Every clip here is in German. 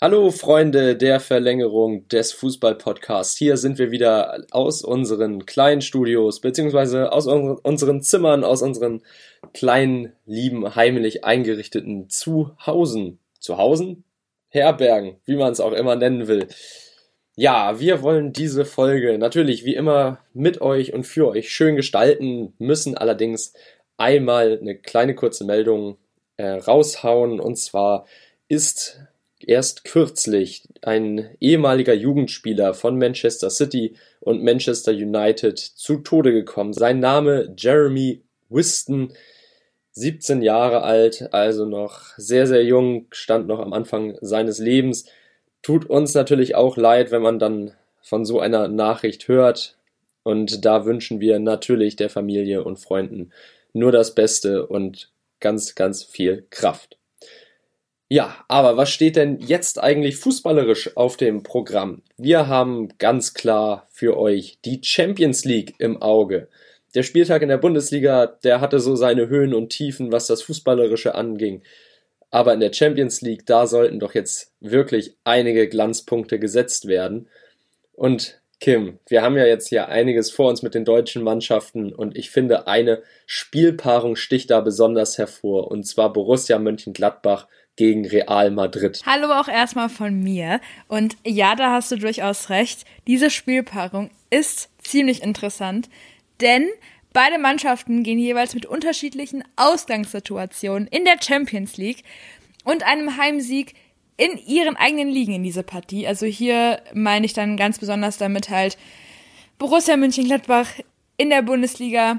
Hallo Freunde der Verlängerung des Fußball-Podcasts. Hier sind wir wieder aus unseren kleinen Studios, beziehungsweise aus unseren Zimmern, aus unseren kleinen, lieben, heimlich eingerichteten Zuhausen. Zuhausen? Herbergen, wie man es auch immer nennen will. Ja, wir wollen diese Folge natürlich wie immer mit euch und für euch schön gestalten, müssen allerdings einmal eine kleine kurze Meldung äh, raushauen. Und zwar ist erst kürzlich ein ehemaliger Jugendspieler von Manchester City und Manchester United zu Tode gekommen. Sein Name Jeremy Whiston, 17 Jahre alt, also noch sehr, sehr jung, stand noch am Anfang seines Lebens. Tut uns natürlich auch leid, wenn man dann von so einer Nachricht hört. Und da wünschen wir natürlich der Familie und Freunden nur das Beste und ganz, ganz viel Kraft. Ja, aber was steht denn jetzt eigentlich fußballerisch auf dem Programm? Wir haben ganz klar für euch die Champions League im Auge. Der Spieltag in der Bundesliga, der hatte so seine Höhen und Tiefen, was das Fußballerische anging. Aber in der Champions League, da sollten doch jetzt wirklich einige Glanzpunkte gesetzt werden. Und Kim, wir haben ja jetzt hier einiges vor uns mit den deutschen Mannschaften und ich finde, eine Spielpaarung sticht da besonders hervor, und zwar Borussia Mönchengladbach gegen Real Madrid. Hallo auch erstmal von mir. Und ja, da hast du durchaus recht. Diese Spielpaarung ist ziemlich interessant, denn beide Mannschaften gehen jeweils mit unterschiedlichen Ausgangssituationen in der Champions League und einem Heimsieg in ihren eigenen Ligen in diese Partie. Also hier meine ich dann ganz besonders damit halt Borussia München-Gladbach in der Bundesliga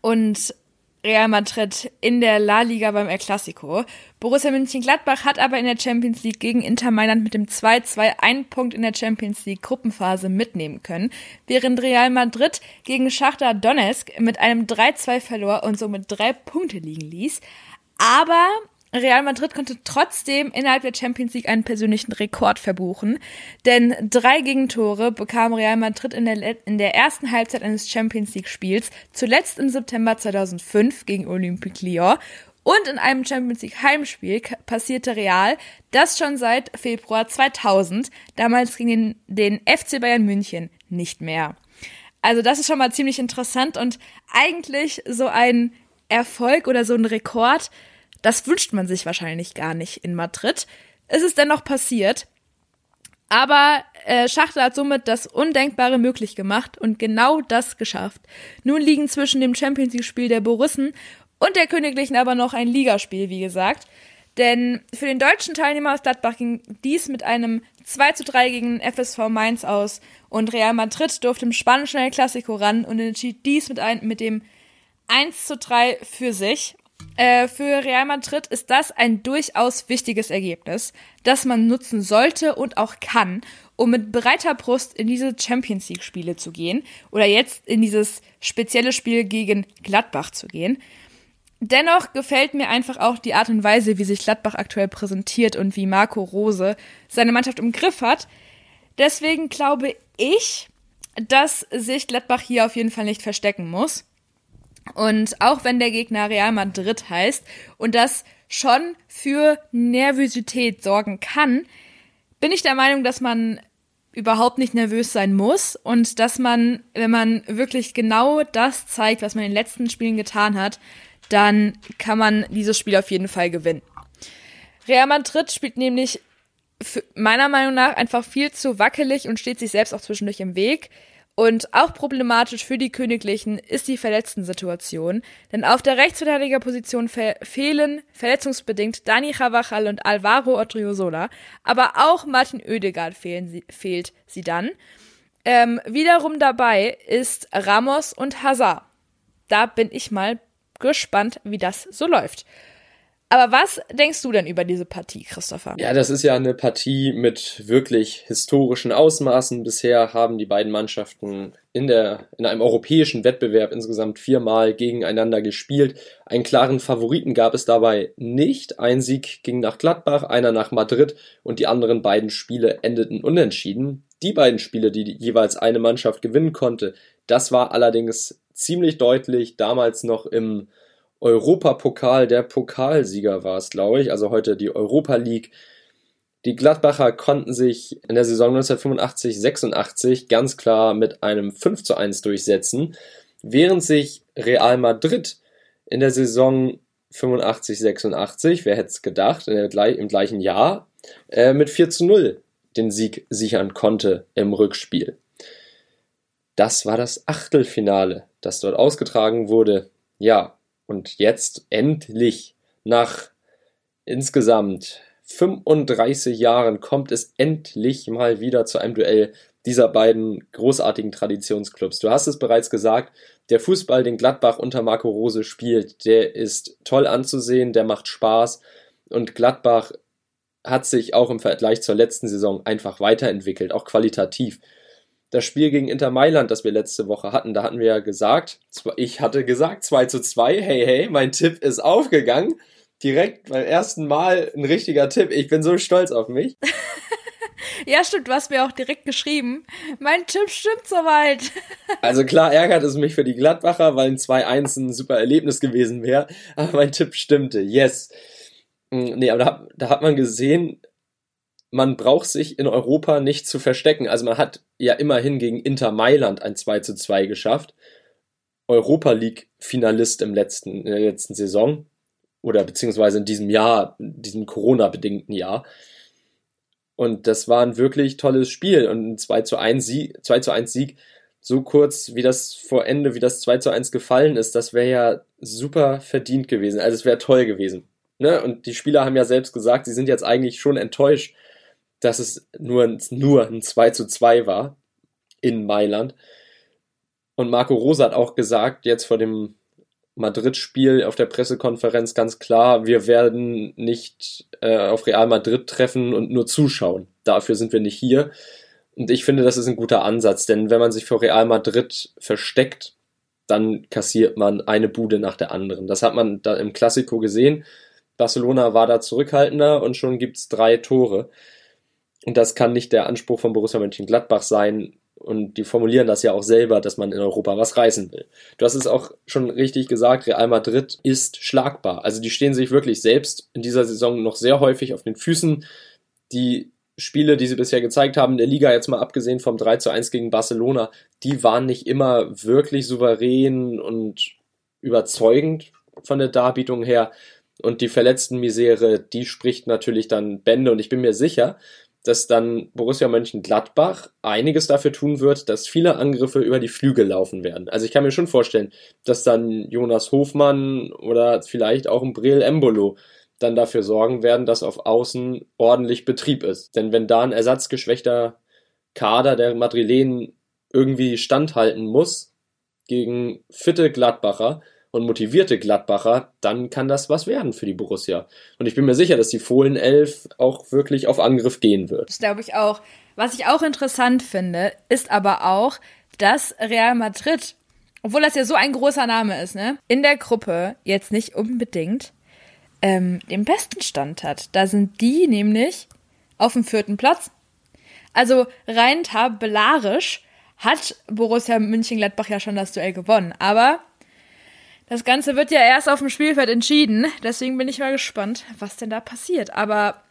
und Real Madrid in der La Liga beim El Clasico. Borussia Mönchengladbach hat aber in der Champions League gegen Inter Mailand mit dem 2-2 einen Punkt in der Champions League Gruppenphase mitnehmen können, während Real Madrid gegen Schachtar Donetsk mit einem 3-2 verlor und somit drei Punkte liegen ließ. Aber Real Madrid konnte trotzdem innerhalb der Champions League einen persönlichen Rekord verbuchen, denn drei Gegentore bekam Real Madrid in der, in der ersten Halbzeit eines Champions League Spiels, zuletzt im September 2005 gegen Olympique Lyon und in einem Champions League Heimspiel passierte Real das schon seit Februar 2000, damals gegen den, den FC Bayern München, nicht mehr. Also das ist schon mal ziemlich interessant und eigentlich so ein Erfolg oder so ein Rekord, das wünscht man sich wahrscheinlich gar nicht in Madrid. Es ist dennoch passiert. Aber äh, Schachter hat somit das Undenkbare möglich gemacht und genau das geschafft. Nun liegen zwischen dem Champions League-Spiel der Borussen und der Königlichen aber noch ein Ligaspiel, wie gesagt. Denn für den deutschen Teilnehmer aus Gladbach ging dies mit einem 2 zu 3 gegen FSV Mainz aus und Real Madrid durfte im spanischen El Clasico ran und entschied dies mit, ein, mit dem 1 zu 3 für sich. Äh, für Real Madrid ist das ein durchaus wichtiges Ergebnis, das man nutzen sollte und auch kann, um mit breiter Brust in diese Champions League Spiele zu gehen oder jetzt in dieses spezielle Spiel gegen Gladbach zu gehen. Dennoch gefällt mir einfach auch die Art und Weise, wie sich Gladbach aktuell präsentiert und wie Marco Rose seine Mannschaft im Griff hat. Deswegen glaube ich, dass sich Gladbach hier auf jeden Fall nicht verstecken muss. Und auch wenn der Gegner Real Madrid heißt und das schon für Nervosität sorgen kann, bin ich der Meinung, dass man überhaupt nicht nervös sein muss und dass man, wenn man wirklich genau das zeigt, was man in den letzten Spielen getan hat, dann kann man dieses Spiel auf jeden Fall gewinnen. Real Madrid spielt nämlich meiner Meinung nach einfach viel zu wackelig und steht sich selbst auch zwischendurch im Weg. Und auch problematisch für die Königlichen ist die Verletzten-Situation, denn auf der Rechtsverteidigerposition fe fehlen verletzungsbedingt Dani Chavachal und Alvaro Odriozola, aber auch Martin Oedegaard sie, fehlt sie dann. Ähm, wiederum dabei ist Ramos und Hazard. Da bin ich mal gespannt, wie das so läuft. Aber was denkst du denn über diese Partie, Christopher? Ja, das ist ja eine Partie mit wirklich historischen Ausmaßen. Bisher haben die beiden Mannschaften in, der, in einem europäischen Wettbewerb insgesamt viermal gegeneinander gespielt. Einen klaren Favoriten gab es dabei nicht. Ein Sieg ging nach Gladbach, einer nach Madrid und die anderen beiden Spiele endeten unentschieden. Die beiden Spiele, die jeweils eine Mannschaft gewinnen konnte, das war allerdings ziemlich deutlich damals noch im Europapokal, der Pokalsieger war es, glaube ich, also heute die Europa League. Die Gladbacher konnten sich in der Saison 1985-86 ganz klar mit einem 5 zu 1 durchsetzen, während sich Real Madrid in der Saison 85-86, wer hätte es gedacht, der, im gleichen Jahr, äh, mit 4 zu 0 den Sieg sichern konnte im Rückspiel. Das war das Achtelfinale, das dort ausgetragen wurde. Ja, und jetzt endlich nach insgesamt 35 Jahren kommt es endlich mal wieder zu einem Duell dieser beiden großartigen Traditionsclubs. Du hast es bereits gesagt, der Fußball, den Gladbach unter Marco Rose spielt, der ist toll anzusehen, der macht Spaß und Gladbach hat sich auch im Vergleich zur letzten Saison einfach weiterentwickelt, auch qualitativ. Das Spiel gegen Inter Mailand, das wir letzte Woche hatten, da hatten wir ja gesagt, ich hatte gesagt 2 zu 2, hey, hey, mein Tipp ist aufgegangen direkt beim ersten Mal ein richtiger Tipp. Ich bin so stolz auf mich. ja, stimmt, du hast mir auch direkt geschrieben. Mein Tipp stimmt soweit. also klar ärgert es mich für die Gladbacher, weil ein 2-1 ein super Erlebnis gewesen wäre. Aber mein Tipp stimmte. Yes. Hm, nee, aber da, da hat man gesehen, man braucht sich in Europa nicht zu verstecken. Also man hat ja immerhin gegen Inter Mailand ein 2 zu 2 geschafft. Europa League Finalist im letzten, in der letzten Saison oder beziehungsweise in diesem Jahr, diesem Corona-bedingten Jahr. Und das war ein wirklich tolles Spiel und ein 2 zu 1 Sieg, 2 zu 1 Sieg so kurz, wie das vor Ende, wie das 2 zu 1 gefallen ist, das wäre ja super verdient gewesen. Also es wäre toll gewesen. Ne? Und die Spieler haben ja selbst gesagt, sie sind jetzt eigentlich schon enttäuscht, dass es nur, nur ein 2 zu 2 war in Mailand. Und Marco Rosa hat auch gesagt, jetzt vor dem Madrid-Spiel auf der Pressekonferenz ganz klar, wir werden nicht äh, auf Real Madrid treffen und nur zuschauen. Dafür sind wir nicht hier. Und ich finde, das ist ein guter Ansatz, denn wenn man sich vor Real Madrid versteckt, dann kassiert man eine Bude nach der anderen. Das hat man da im Klassiko gesehen. Barcelona war da zurückhaltender und schon gibt's drei Tore. Und das kann nicht der Anspruch von Borussia Mönchengladbach sein, und die formulieren das ja auch selber, dass man in Europa was reißen will. Du hast es auch schon richtig gesagt, Real Madrid ist schlagbar. Also die stehen sich wirklich selbst in dieser Saison noch sehr häufig auf den Füßen. Die Spiele, die sie bisher gezeigt haben in der Liga, jetzt mal abgesehen vom 3 zu 1 gegen Barcelona, die waren nicht immer wirklich souverän und überzeugend von der Darbietung her. Und die verletzten Misere, die spricht natürlich dann Bände. Und ich bin mir sicher, dass dann Borussia Mönchengladbach einiges dafür tun wird, dass viele Angriffe über die Flügel laufen werden. Also ich kann mir schon vorstellen, dass dann Jonas Hofmann oder vielleicht auch ein Breel Embolo dann dafür sorgen werden, dass auf Außen ordentlich Betrieb ist. Denn wenn da ein ersatzgeschwächter Kader der Madrilenen irgendwie standhalten muss gegen fitte Gladbacher, und motivierte Gladbacher, dann kann das was werden für die Borussia. Und ich bin mir sicher, dass die Fohlen 11 auch wirklich auf Angriff gehen wird. Das glaube ich auch. Was ich auch interessant finde, ist aber auch, dass Real Madrid, obwohl das ja so ein großer Name ist, ne, in der Gruppe jetzt nicht unbedingt ähm, den besten Stand hat. Da sind die nämlich auf dem vierten Platz. Also rein tabellarisch hat Borussia München-Gladbach ja schon das Duell gewonnen. Aber das Ganze wird ja erst auf dem Spielfeld entschieden. Deswegen bin ich mal gespannt, was denn da passiert. Aber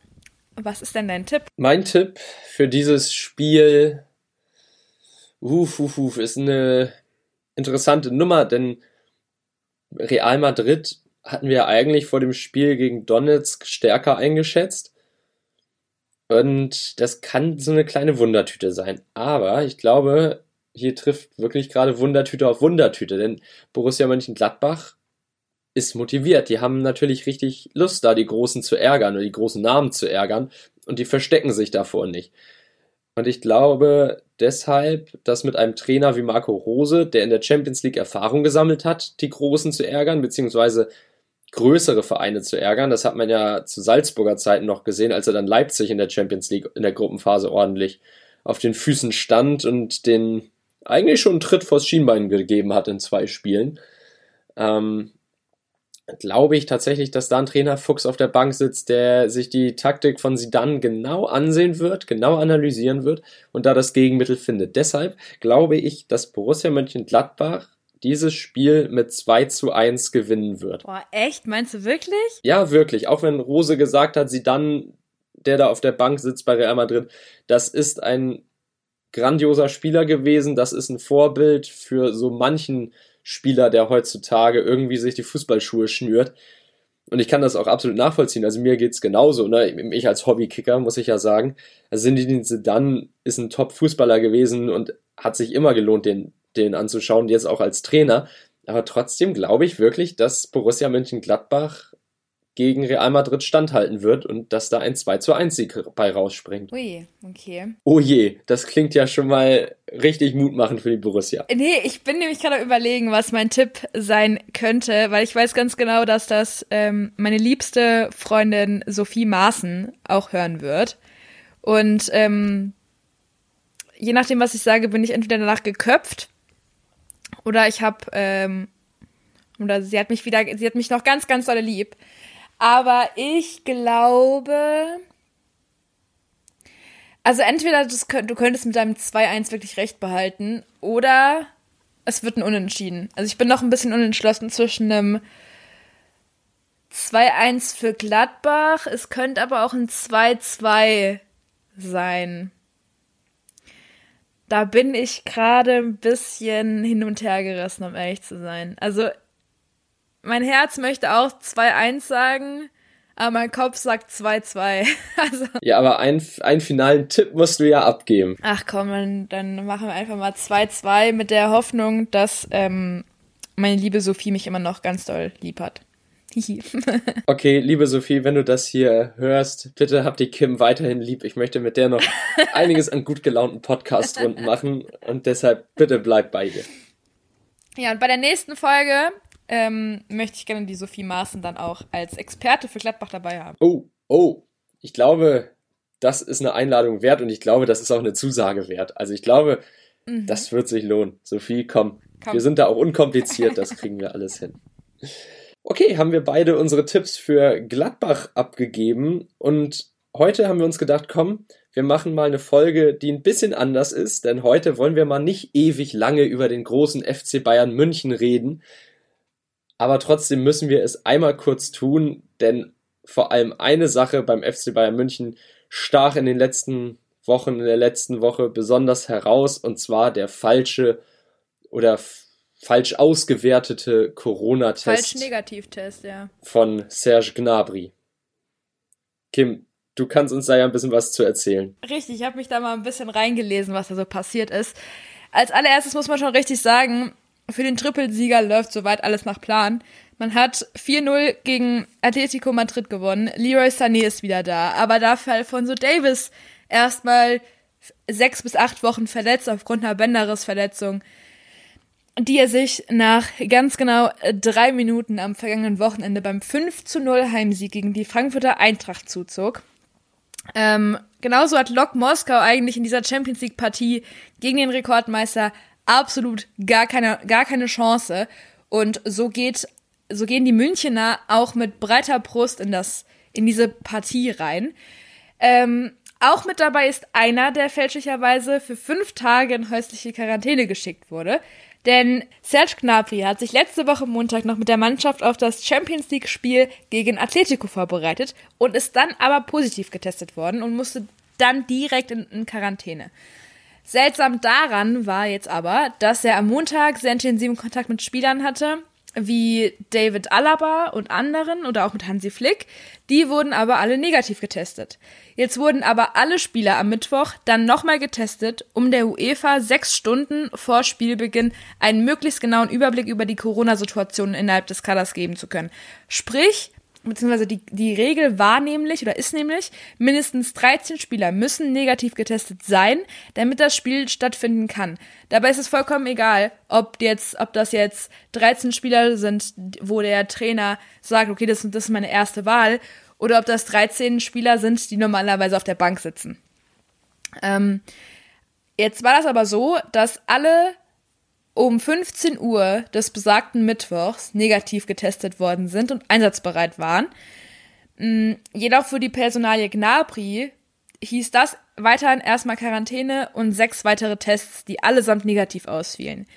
was ist denn dein Tipp? Mein Tipp für dieses Spiel uf, uf, uf, ist eine interessante Nummer, denn Real Madrid hatten wir eigentlich vor dem Spiel gegen Donetsk stärker eingeschätzt. Und das kann so eine kleine Wundertüte sein. Aber ich glaube, hier trifft wirklich gerade Wundertüte auf Wundertüte, denn Borussia Mönchengladbach ist motiviert. Die haben natürlich richtig Lust, da die Großen zu ärgern oder die großen Namen zu ärgern und die verstecken sich davor nicht. Und ich glaube deshalb, dass mit einem Trainer wie Marco Rose, der in der Champions League Erfahrung gesammelt hat, die Großen zu ärgern, beziehungsweise größere Vereine zu ärgern. Das hat man ja zu Salzburger Zeiten noch gesehen, als er dann Leipzig in der Champions League in der Gruppenphase ordentlich auf den Füßen stand und den eigentlich schon einen Tritt vors Schienbein gegeben hat in zwei Spielen. Ähm, glaube ich tatsächlich, dass da ein Trainer Fuchs auf der Bank sitzt, der sich die Taktik von Sidan genau ansehen wird, genau analysieren wird und da das Gegenmittel findet. Deshalb glaube ich, dass Borussia Mönchengladbach dieses Spiel mit 2 zu 1 gewinnen wird. Boah, echt? Meinst du wirklich? Ja, wirklich. Auch wenn Rose gesagt hat, sie dann der da auf der Bank sitzt bei Real Madrid, das ist ein grandioser Spieler gewesen. Das ist ein Vorbild für so manchen Spieler, der heutzutage irgendwie sich die Fußballschuhe schnürt. Und ich kann das auch absolut nachvollziehen. Also mir geht's genauso. Ne? Ich als Hobbykicker muss ich ja sagen. Also Zinedine Zidane ist ein Top-Fußballer gewesen und hat sich immer gelohnt, den, den anzuschauen. Jetzt auch als Trainer. Aber trotzdem glaube ich wirklich, dass Borussia Mönchengladbach gegen Real Madrid standhalten wird und dass da ein 2 zu 1 Sieg bei rausspringt. Ui, okay. Oh je, das klingt ja schon mal richtig mutmachend für die Borussia. Nee, ich bin nämlich gerade überlegen, was mein Tipp sein könnte, weil ich weiß ganz genau, dass das ähm, meine liebste Freundin Sophie Maaßen auch hören wird. Und ähm, je nachdem, was ich sage, bin ich entweder danach geköpft oder ich habe ähm, oder sie hat mich wieder, sie hat mich noch ganz, ganz dolle lieb. Aber ich glaube. Also entweder das, du könntest mit deinem 2-1 wirklich recht behalten oder es wird ein Unentschieden. Also ich bin noch ein bisschen unentschlossen zwischen einem 2-1 für Gladbach. Es könnte aber auch ein 2-2 sein. Da bin ich gerade ein bisschen hin und her gerissen, um ehrlich zu sein. Also mein Herz möchte auch 2-1 sagen, aber mein Kopf sagt 2-2. also. Ja, aber einen, einen finalen Tipp musst du ja abgeben. Ach komm, dann, dann machen wir einfach mal 2-2 mit der Hoffnung, dass ähm, meine liebe Sophie mich immer noch ganz doll lieb hat. okay, liebe Sophie, wenn du das hier hörst, bitte hab die Kim weiterhin lieb. Ich möchte mit der noch einiges an gut gelaunten Podcast-Runden machen und deshalb bitte bleib bei ihr. Ja, und bei der nächsten Folge ähm, möchte ich gerne die Sophie Maaßen dann auch als Experte für Gladbach dabei haben. Oh, oh, ich glaube, das ist eine Einladung wert und ich glaube, das ist auch eine Zusage wert. Also ich glaube, mhm. das wird sich lohnen. Sophie, komm. komm. Wir sind da auch unkompliziert, das kriegen wir alles hin. Okay, haben wir beide unsere Tipps für Gladbach abgegeben und heute haben wir uns gedacht, komm, wir machen mal eine Folge, die ein bisschen anders ist, denn heute wollen wir mal nicht ewig lange über den großen FC Bayern München reden, aber trotzdem müssen wir es einmal kurz tun, denn vor allem eine Sache beim FC Bayern München stach in den letzten Wochen, in der letzten Woche besonders heraus, und zwar der falsche oder falsch ausgewertete Corona-Test. Falsch Negativtest, ja. Von Serge Gnabry. Kim, du kannst uns da ja ein bisschen was zu erzählen. Richtig, ich habe mich da mal ein bisschen reingelesen, was da so passiert ist. Als allererstes muss man schon richtig sagen, für den Trippelsieger läuft soweit alles nach Plan. Man hat 4-0 gegen Atletico Madrid gewonnen. Leroy Sané ist wieder da. Aber dafür Alfonso Davis erstmal sechs bis acht Wochen verletzt aufgrund einer Bänderrissverletzung, die er sich nach ganz genau drei Minuten am vergangenen Wochenende beim 5 0 Heimsieg gegen die Frankfurter Eintracht zuzog. Ähm, genauso hat Lok Moskau eigentlich in dieser Champions League Partie gegen den Rekordmeister absolut gar keine, gar keine Chance. Und so geht, so gehen die Münchener auch mit breiter Brust in das, in diese Partie rein. Ähm, auch mit dabei ist einer, der fälschlicherweise für fünf Tage in häusliche Quarantäne geschickt wurde. Denn Serge Gnabry hat sich letzte Woche Montag noch mit der Mannschaft auf das Champions League Spiel gegen Atletico vorbereitet und ist dann aber positiv getestet worden und musste dann direkt in, in Quarantäne. Seltsam daran war jetzt aber, dass er am Montag sehr intensiven Kontakt mit Spielern hatte, wie David Alaba und anderen oder auch mit Hansi Flick. Die wurden aber alle negativ getestet. Jetzt wurden aber alle Spieler am Mittwoch dann nochmal getestet, um der UEFA sechs Stunden vor Spielbeginn einen möglichst genauen Überblick über die Corona-Situation innerhalb des Kaders geben zu können. Sprich, beziehungsweise die, die Regel war nämlich oder ist nämlich, mindestens 13 Spieler müssen negativ getestet sein, damit das Spiel stattfinden kann. Dabei ist es vollkommen egal, ob jetzt, ob das jetzt 13 Spieler sind, wo der Trainer sagt, okay, das, das ist meine erste Wahl, oder ob das 13 Spieler sind, die normalerweise auf der Bank sitzen. Ähm, jetzt war das aber so, dass alle um 15 Uhr des besagten Mittwochs negativ getestet worden sind und einsatzbereit waren. Mm, jedoch für die Personalie Gnabry hieß das weiterhin erstmal Quarantäne und sechs weitere Tests, die allesamt negativ ausfielen.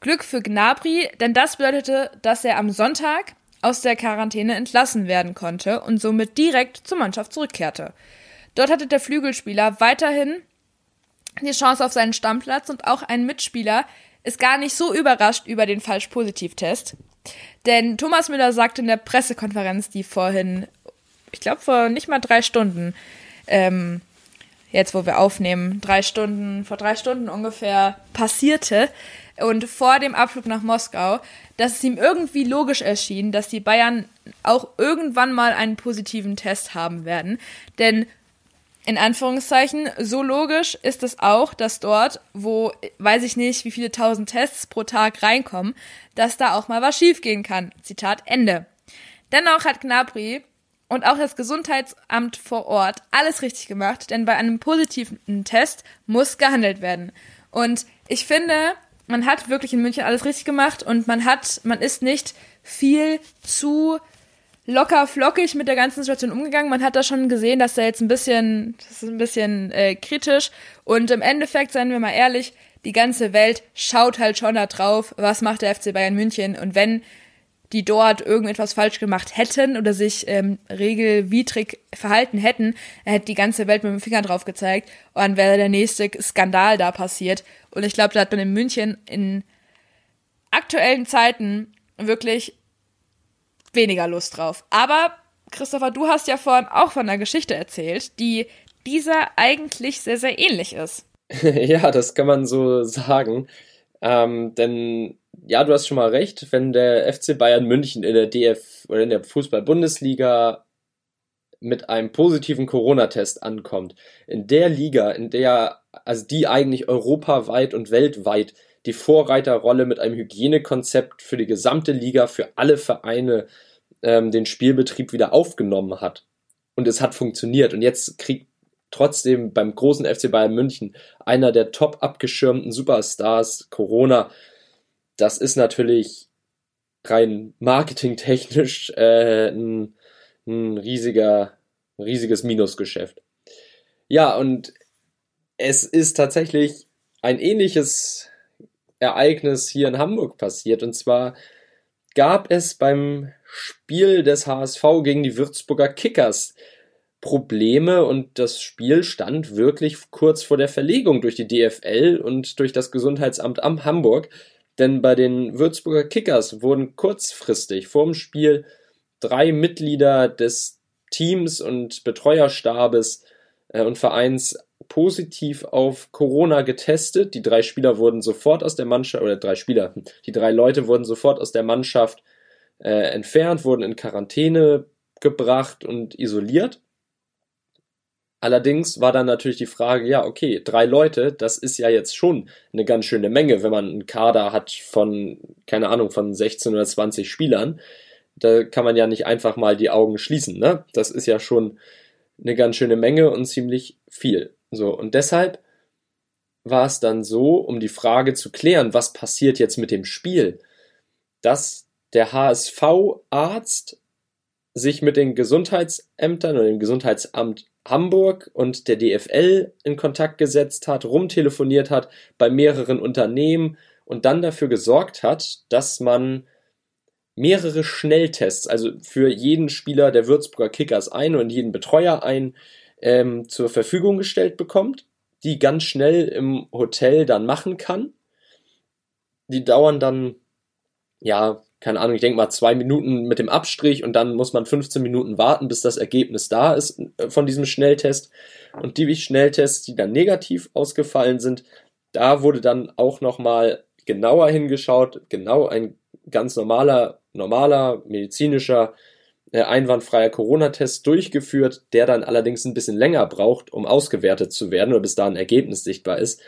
Glück für Gnabry, denn das bedeutete, dass er am Sonntag aus der Quarantäne entlassen werden konnte und somit direkt zur Mannschaft zurückkehrte. Dort hatte der Flügelspieler weiterhin die Chance auf seinen Stammplatz und auch ein Mitspieler ist gar nicht so überrascht über den Falsch-Positiv-Test. Denn Thomas Müller sagte in der Pressekonferenz, die vorhin, ich glaube vor nicht mal drei Stunden, ähm, jetzt wo wir aufnehmen, drei Stunden, vor drei Stunden ungefähr passierte und vor dem Abflug nach Moskau, dass es ihm irgendwie logisch erschien, dass die Bayern auch irgendwann mal einen positiven Test haben werden. Denn in Anführungszeichen, so logisch ist es auch, dass dort, wo, weiß ich nicht, wie viele tausend Tests pro Tag reinkommen, dass da auch mal was schiefgehen kann. Zitat Ende. Dennoch hat Gnabry und auch das Gesundheitsamt vor Ort alles richtig gemacht, denn bei einem positiven Test muss gehandelt werden. Und ich finde, man hat wirklich in München alles richtig gemacht und man hat, man ist nicht viel zu locker flockig mit der ganzen Situation umgegangen. Man hat da schon gesehen, dass er jetzt ein bisschen, das ist ein bisschen äh, kritisch. Und im Endeffekt, seien wir mal ehrlich, die ganze Welt schaut halt schon da drauf, was macht der FC Bayern München. Und wenn die dort irgendetwas falsch gemacht hätten oder sich ähm, regelwidrig verhalten hätten, hätte die ganze Welt mit dem Finger drauf gezeigt und dann wäre der nächste Skandal da passiert. Und ich glaube, da hat man in München in aktuellen Zeiten wirklich weniger Lust drauf. Aber Christopher, du hast ja vorhin auch von einer Geschichte erzählt, die dieser eigentlich sehr, sehr ähnlich ist. ja, das kann man so sagen. Ähm, denn ja, du hast schon mal recht, wenn der FC Bayern München in der DF oder in der Fußball-Bundesliga mit einem positiven Corona-Test ankommt, in der Liga, in der, also die eigentlich europaweit und weltweit die Vorreiterrolle mit einem Hygienekonzept für die gesamte Liga, für alle Vereine ähm, den Spielbetrieb wieder aufgenommen hat. Und es hat funktioniert. Und jetzt kriegt trotzdem beim großen FC Bayern München einer der top abgeschirmten Superstars Corona. Das ist natürlich rein marketingtechnisch äh, ein, ein riesiger, riesiges Minusgeschäft. Ja, und es ist tatsächlich ein ähnliches Ereignis hier in Hamburg passiert. Und zwar gab es beim Spiel des HSV gegen die Würzburger Kickers Probleme und das Spiel stand wirklich kurz vor der Verlegung durch die DFL und durch das Gesundheitsamt am Hamburg. Denn bei den Würzburger Kickers wurden kurzfristig vor dem Spiel drei Mitglieder des Teams und Betreuerstabes äh, und Vereins positiv auf Corona getestet. Die drei Spieler wurden sofort aus der Mannschaft, oder drei Spieler, die drei Leute wurden sofort aus der Mannschaft äh, entfernt, wurden in Quarantäne gebracht und isoliert. Allerdings war dann natürlich die Frage, ja, okay, drei Leute, das ist ja jetzt schon eine ganz schöne Menge, wenn man einen Kader hat von, keine Ahnung, von 16 oder 20 Spielern. Da kann man ja nicht einfach mal die Augen schließen, ne? Das ist ja schon eine ganz schöne Menge und ziemlich viel. So, und deshalb war es dann so, um die Frage zu klären, was passiert jetzt mit dem Spiel, dass der HSV-Arzt sich mit den Gesundheitsämtern oder dem Gesundheitsamt Hamburg und der DFL in Kontakt gesetzt hat, rumtelefoniert hat bei mehreren Unternehmen und dann dafür gesorgt hat, dass man mehrere Schnelltests, also für jeden Spieler der Würzburger Kickers ein und jeden Betreuer ein, ähm, zur Verfügung gestellt bekommt, die ganz schnell im Hotel dann machen kann. Die dauern dann, ja, keine Ahnung, ich denke mal zwei Minuten mit dem Abstrich und dann muss man 15 Minuten warten, bis das Ergebnis da ist äh, von diesem Schnelltest. Und die Schnelltests, die dann negativ ausgefallen sind, da wurde dann auch nochmal genauer hingeschaut, genau ein ganz normaler, normaler medizinischer äh, einwandfreier Corona-Test durchgeführt, der dann allerdings ein bisschen länger braucht, um ausgewertet zu werden oder bis da ein Ergebnis sichtbar ist.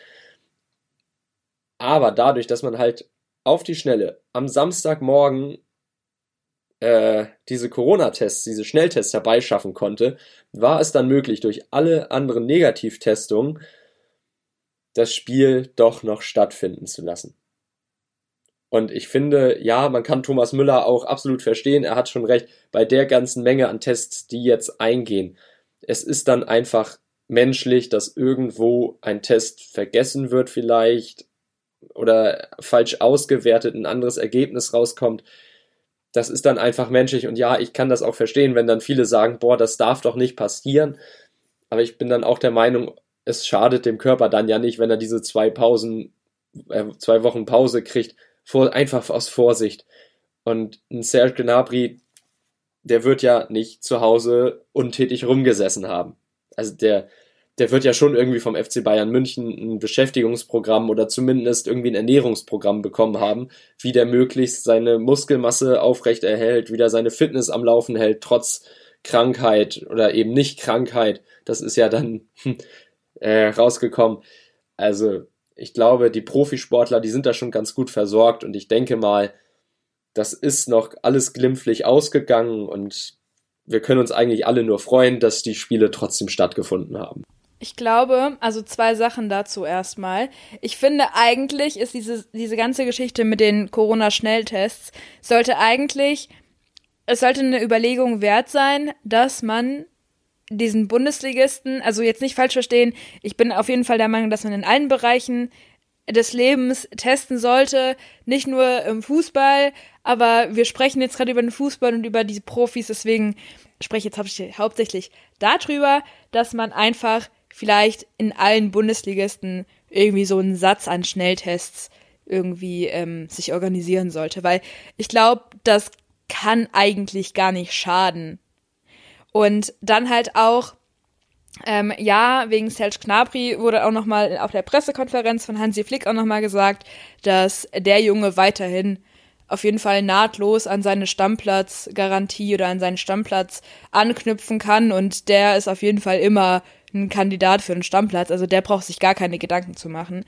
Aber dadurch, dass man halt auf die Schnelle am Samstagmorgen äh, diese Corona-Tests, diese Schnelltests herbeischaffen konnte, war es dann möglich, durch alle anderen Negativtestungen das Spiel doch noch stattfinden zu lassen. Und ich finde, ja, man kann Thomas Müller auch absolut verstehen. Er hat schon recht bei der ganzen Menge an Tests, die jetzt eingehen. Es ist dann einfach menschlich, dass irgendwo ein Test vergessen wird vielleicht oder falsch ausgewertet ein anderes Ergebnis rauskommt. Das ist dann einfach menschlich und ja, ich kann das auch verstehen, wenn dann viele sagen, boah, das darf doch nicht passieren. aber ich bin dann auch der Meinung, es schadet dem Körper dann ja nicht, wenn er diese zwei Pausen, äh, zwei Wochen Pause kriegt, vor, einfach aus Vorsicht. Und ein Serge Gnabry, der wird ja nicht zu Hause untätig rumgesessen haben. Also der, der wird ja schon irgendwie vom FC Bayern München ein Beschäftigungsprogramm oder zumindest irgendwie ein Ernährungsprogramm bekommen haben, wie der möglichst seine Muskelmasse aufrecht erhält, wieder seine Fitness am Laufen hält, trotz Krankheit oder eben nicht Krankheit. Das ist ja dann äh, rausgekommen. Also ich glaube, die Profisportler, die sind da schon ganz gut versorgt und ich denke mal, das ist noch alles glimpflich ausgegangen und wir können uns eigentlich alle nur freuen, dass die Spiele trotzdem stattgefunden haben. Ich glaube, also zwei Sachen dazu erstmal. Ich finde eigentlich ist diese, diese ganze Geschichte mit den Corona-Schnelltests sollte eigentlich, es sollte eine Überlegung wert sein, dass man diesen Bundesligisten, also jetzt nicht falsch verstehen, ich bin auf jeden Fall der Meinung, dass man in allen Bereichen des Lebens testen sollte, nicht nur im Fußball, aber wir sprechen jetzt gerade über den Fußball und über diese Profis, deswegen spreche ich jetzt hauptsächlich darüber, dass man einfach vielleicht in allen Bundesligisten irgendwie so einen Satz an Schnelltests irgendwie ähm, sich organisieren sollte, weil ich glaube, das kann eigentlich gar nicht schaden. Und dann halt auch, ähm, ja, wegen Serge Gnabry wurde auch nochmal auf der Pressekonferenz von Hansi Flick auch nochmal gesagt, dass der Junge weiterhin auf jeden Fall nahtlos an seine Stammplatzgarantie oder an seinen Stammplatz anknüpfen kann und der ist auf jeden Fall immer ein Kandidat für einen Stammplatz. Also der braucht sich gar keine Gedanken zu machen.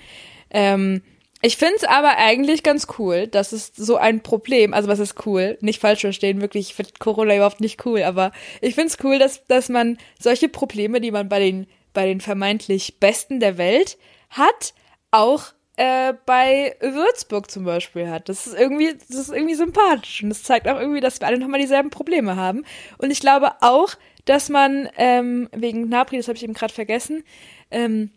Ähm, ich finde es aber eigentlich ganz cool, dass es so ein Problem, also was ist cool, nicht falsch verstehen, wirklich, ich finde Corona überhaupt nicht cool, aber ich finde es cool, dass, dass man solche Probleme, die man bei den, bei den vermeintlich Besten der Welt hat, auch äh, bei Würzburg zum Beispiel hat. Das ist irgendwie, das ist irgendwie sympathisch und das zeigt auch irgendwie, dass wir alle nochmal dieselben Probleme haben. Und ich glaube auch, dass man, ähm, wegen Napri, das habe ich eben gerade vergessen, ähm,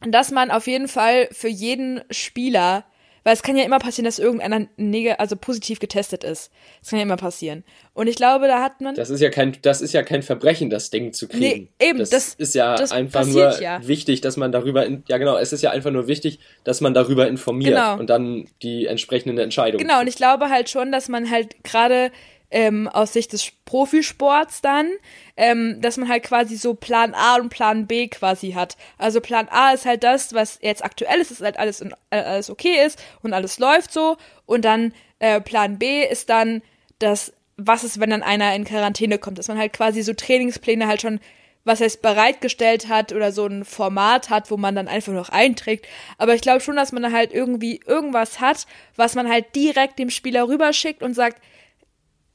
dass man auf jeden Fall für jeden Spieler weil es kann ja immer passieren, dass irgendeiner neg also positiv getestet ist. Das kann ja immer passieren. Und ich glaube, da hat man. Das ist ja kein, das ist ja kein Verbrechen, das Ding zu kriegen. Nee, eben, das, das ist ja das einfach nur ja. wichtig, dass man darüber, in, ja genau, es ist ja einfach nur wichtig, dass man darüber informiert genau. und dann die entsprechenden Entscheidungen. Genau, und ich glaube halt schon, dass man halt gerade ähm, aus Sicht des Profisports dann, ähm, dass man halt quasi so Plan A und Plan B quasi hat. Also Plan A ist halt das, was jetzt aktuell ist, dass halt alles, in, äh, alles okay ist und alles läuft so. Und dann äh, Plan B ist dann das, was ist, wenn dann einer in Quarantäne kommt, dass man halt quasi so Trainingspläne halt schon was heißt bereitgestellt hat oder so ein Format hat, wo man dann einfach noch einträgt. Aber ich glaube schon, dass man halt irgendwie irgendwas hat, was man halt direkt dem Spieler rüberschickt und sagt,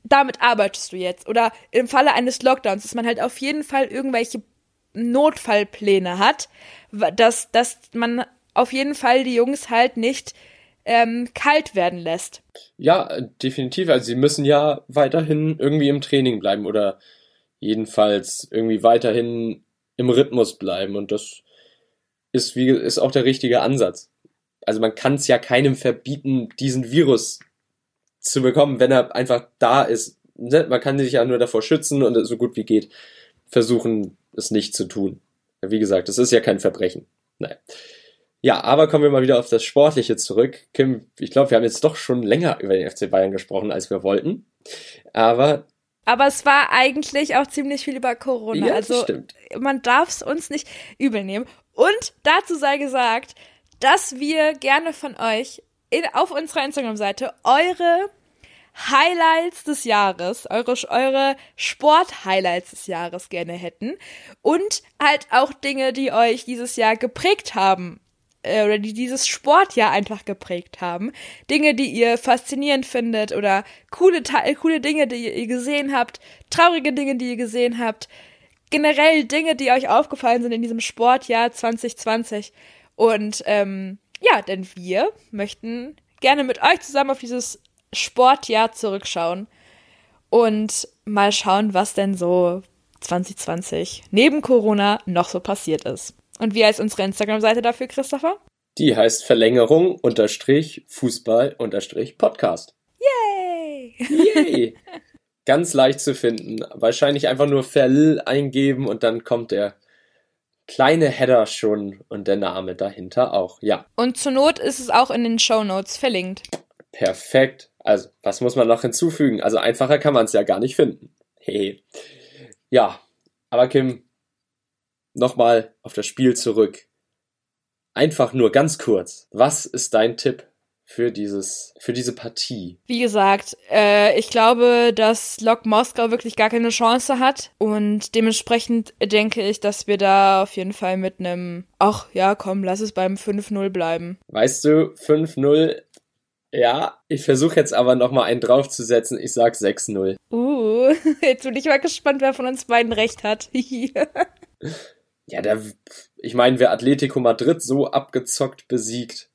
damit arbeitest du jetzt. Oder im Falle eines Lockdowns, dass man halt auf jeden Fall irgendwelche Notfallpläne hat, dass, dass man auf jeden Fall die Jungs halt nicht ähm, kalt werden lässt. Ja, definitiv. Also sie müssen ja weiterhin irgendwie im Training bleiben oder jedenfalls irgendwie weiterhin im Rhythmus bleiben. Und das ist, wie, ist auch der richtige Ansatz. Also man kann es ja keinem verbieten, diesen Virus zu bekommen, wenn er einfach da ist. Ne, man kann sich ja nur davor schützen und so gut wie geht versuchen, es nicht zu tun. Wie gesagt, es ist ja kein Verbrechen. Nein. Ja, aber kommen wir mal wieder auf das Sportliche zurück. Kim, ich glaube, wir haben jetzt doch schon länger über den FC Bayern gesprochen, als wir wollten. Aber aber es war eigentlich auch ziemlich viel über Corona. Ja, also stimmt. man darf es uns nicht übel nehmen. Und dazu sei gesagt, dass wir gerne von euch in, auf unserer Instagram-Seite eure Highlights des Jahres, eure, eure Sport-Highlights des Jahres gerne hätten und halt auch Dinge, die euch dieses Jahr geprägt haben äh, oder die dieses Sportjahr einfach geprägt haben. Dinge, die ihr faszinierend findet oder coole, coole Dinge, die ihr gesehen habt, traurige Dinge, die ihr gesehen habt, generell Dinge, die euch aufgefallen sind in diesem Sportjahr 2020 und ähm, ja, denn wir möchten gerne mit euch zusammen auf dieses Sportjahr zurückschauen und mal schauen, was denn so 2020 neben Corona noch so passiert ist. Und wie heißt unsere Instagram-Seite dafür, Christopher? Die heißt Verlängerung unterstrich Fußball unterstrich Podcast. Yay! Yay! Ganz leicht zu finden. Wahrscheinlich einfach nur Verl eingeben und dann kommt der kleine Header schon und der Name dahinter auch, ja. Und zur Not ist es auch in den Show Notes verlinkt. Perfekt. Also, was muss man noch hinzufügen? Also, einfacher kann man es ja gar nicht finden. Hey. Ja, aber Kim, nochmal auf das Spiel zurück. Einfach nur ganz kurz. Was ist dein Tipp für dieses, für diese Partie? Wie gesagt, äh, ich glaube, dass Lok Moskau wirklich gar keine Chance hat und dementsprechend denke ich, dass wir da auf jeden Fall mit einem, ach ja, komm, lass es beim 5-0 bleiben. Weißt du, 5-0 ja, ich versuche jetzt aber nochmal einen draufzusetzen. Ich sag 6-0. Uh, jetzt bin ich mal gespannt, wer von uns beiden recht hat. ja, der, ich meine, wer Atletico Madrid so abgezockt besiegt,